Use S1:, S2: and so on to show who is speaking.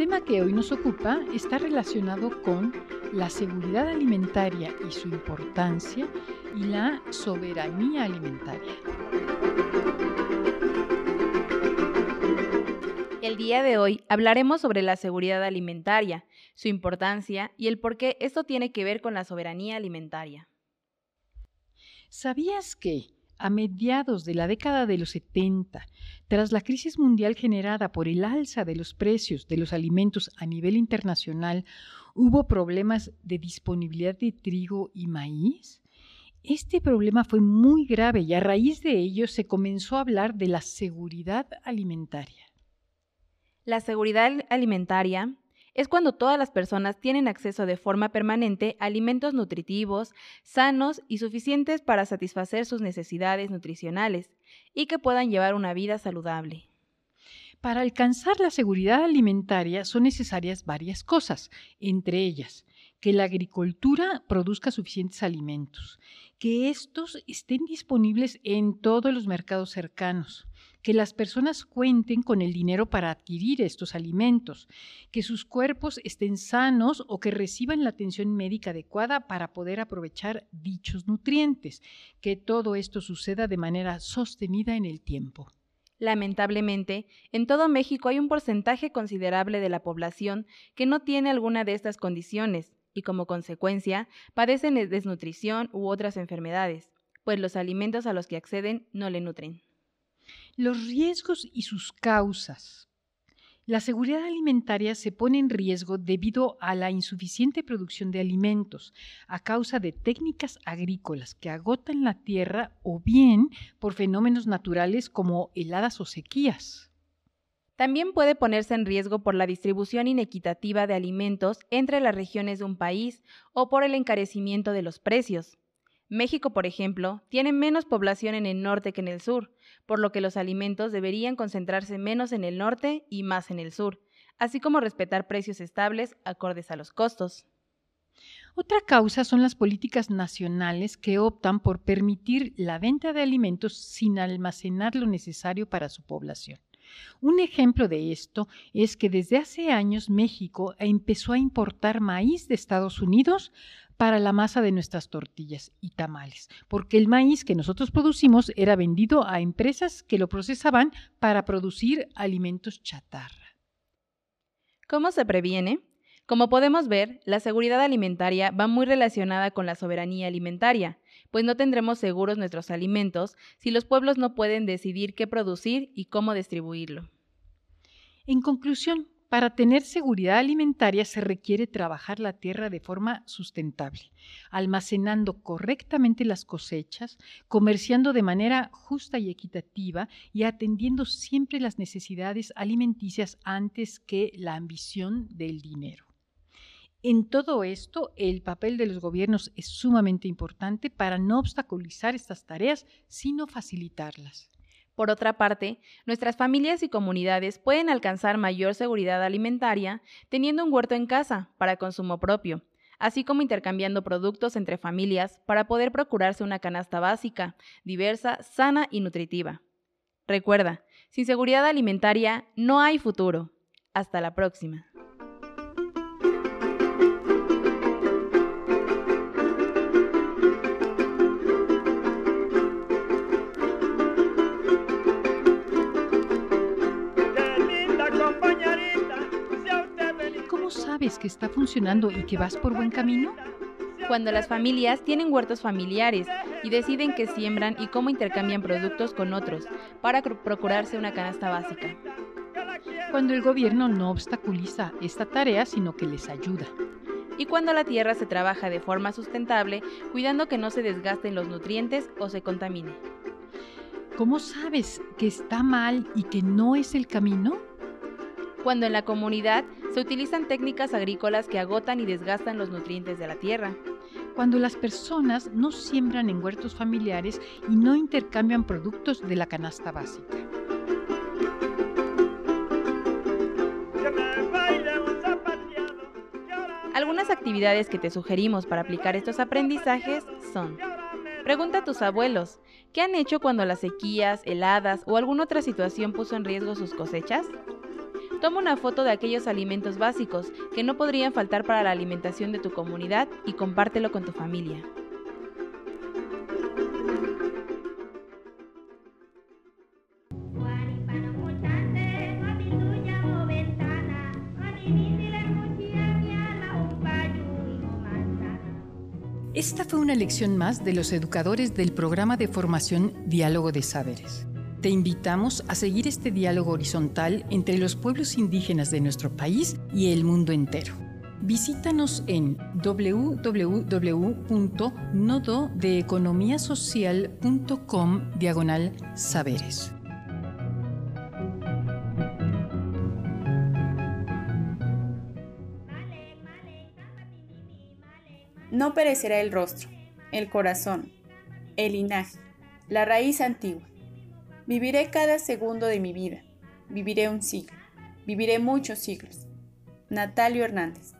S1: Tema que hoy nos ocupa está relacionado con la seguridad alimentaria y su importancia y la soberanía alimentaria.
S2: El día de hoy hablaremos sobre la seguridad alimentaria, su importancia y el por qué esto tiene que ver con la soberanía alimentaria.
S1: ¿Sabías que a mediados de la década de los 70, tras la crisis mundial generada por el alza de los precios de los alimentos a nivel internacional, hubo problemas de disponibilidad de trigo y maíz? Este problema fue muy grave y a raíz de ello se comenzó a hablar de la seguridad alimentaria.
S2: La seguridad alimentaria es cuando todas las personas tienen acceso de forma permanente a alimentos nutritivos, sanos y suficientes para satisfacer sus necesidades nutricionales y que puedan llevar una vida saludable.
S1: Para alcanzar la seguridad alimentaria son necesarias varias cosas, entre ellas que la agricultura produzca suficientes alimentos, que estos estén disponibles en todos los mercados cercanos, que las personas cuenten con el dinero para adquirir estos alimentos, que sus cuerpos estén sanos o que reciban la atención médica adecuada para poder aprovechar dichos nutrientes, que todo esto suceda de manera sostenida en el tiempo.
S2: Lamentablemente, en todo México hay un porcentaje considerable de la población que no tiene alguna de estas condiciones y como consecuencia padecen desnutrición u otras enfermedades, pues los alimentos a los que acceden no le nutren.
S1: Los riesgos y sus causas. La seguridad alimentaria se pone en riesgo debido a la insuficiente producción de alimentos, a causa de técnicas agrícolas que agotan la tierra o bien por fenómenos naturales como heladas o sequías.
S2: También puede ponerse en riesgo por la distribución inequitativa de alimentos entre las regiones de un país o por el encarecimiento de los precios. México, por ejemplo, tiene menos población en el norte que en el sur, por lo que los alimentos deberían concentrarse menos en el norte y más en el sur, así como respetar precios estables acordes a los costos.
S1: Otra causa son las políticas nacionales que optan por permitir la venta de alimentos sin almacenar lo necesario para su población. Un ejemplo de esto es que desde hace años México empezó a importar maíz de Estados Unidos para la masa de nuestras tortillas y tamales, porque el maíz que nosotros producimos era vendido a empresas que lo procesaban para producir alimentos chatarra.
S2: ¿Cómo se previene? Como podemos ver, la seguridad alimentaria va muy relacionada con la soberanía alimentaria, pues no tendremos seguros nuestros alimentos si los pueblos no pueden decidir qué producir y cómo distribuirlo.
S1: En conclusión, para tener seguridad alimentaria se requiere trabajar la tierra de forma sustentable, almacenando correctamente las cosechas, comerciando de manera justa y equitativa y atendiendo siempre las necesidades alimenticias antes que la ambición del dinero. En todo esto, el papel de los gobiernos es sumamente importante para no obstaculizar estas tareas, sino facilitarlas.
S2: Por otra parte, nuestras familias y comunidades pueden alcanzar mayor seguridad alimentaria teniendo un huerto en casa para consumo propio, así como intercambiando productos entre familias para poder procurarse una canasta básica, diversa, sana y nutritiva. Recuerda, sin seguridad alimentaria no hay futuro. Hasta la próxima.
S1: Sabes que está funcionando y que vas por buen camino?
S2: Cuando las familias tienen huertos familiares y deciden qué siembran y cómo intercambian productos con otros para procurarse una canasta básica.
S1: Cuando el gobierno no obstaculiza esta tarea, sino que les ayuda.
S2: Y cuando la tierra se trabaja de forma sustentable, cuidando que no se desgasten los nutrientes o se contamine.
S1: ¿Cómo sabes que está mal y que no es el camino?
S2: Cuando en la comunidad Se utilizan técnicas agrícolas que agotan y desgastan los nutrientes de la tierra.
S1: Cuando las personas no siembran en huertos familiares y no intercambian productos de la canasta básica.
S2: Algunas actividades que te sugerimos para aplicar estos aprendizajes son Pregunta a tus abuelos, ¿qué han hecho cuando las sequías, heladas o alguna otra situación puso en riesgo sus cosechas? Toma una foto de aquellos alimentos básicos que no podrían faltar para la alimentación de tu comunidad y compártelo con tu familia.
S1: Esta fue una lección más de los educadores del programa de formación Diálogo de Saberes. Te invitamos a seguir este diálogo horizontal entre los pueblos indígenas de nuestro país y el mundo entero. Visítanos en www.nododeeconomiasocial.com diagonal saberes.
S3: No perecerá el rostro, el corazón, el linaje, la raíz antigua. Viviré cada segundo de mi vida. Viviré un siglo. Viviré muchos siglos. Natalio Hernández.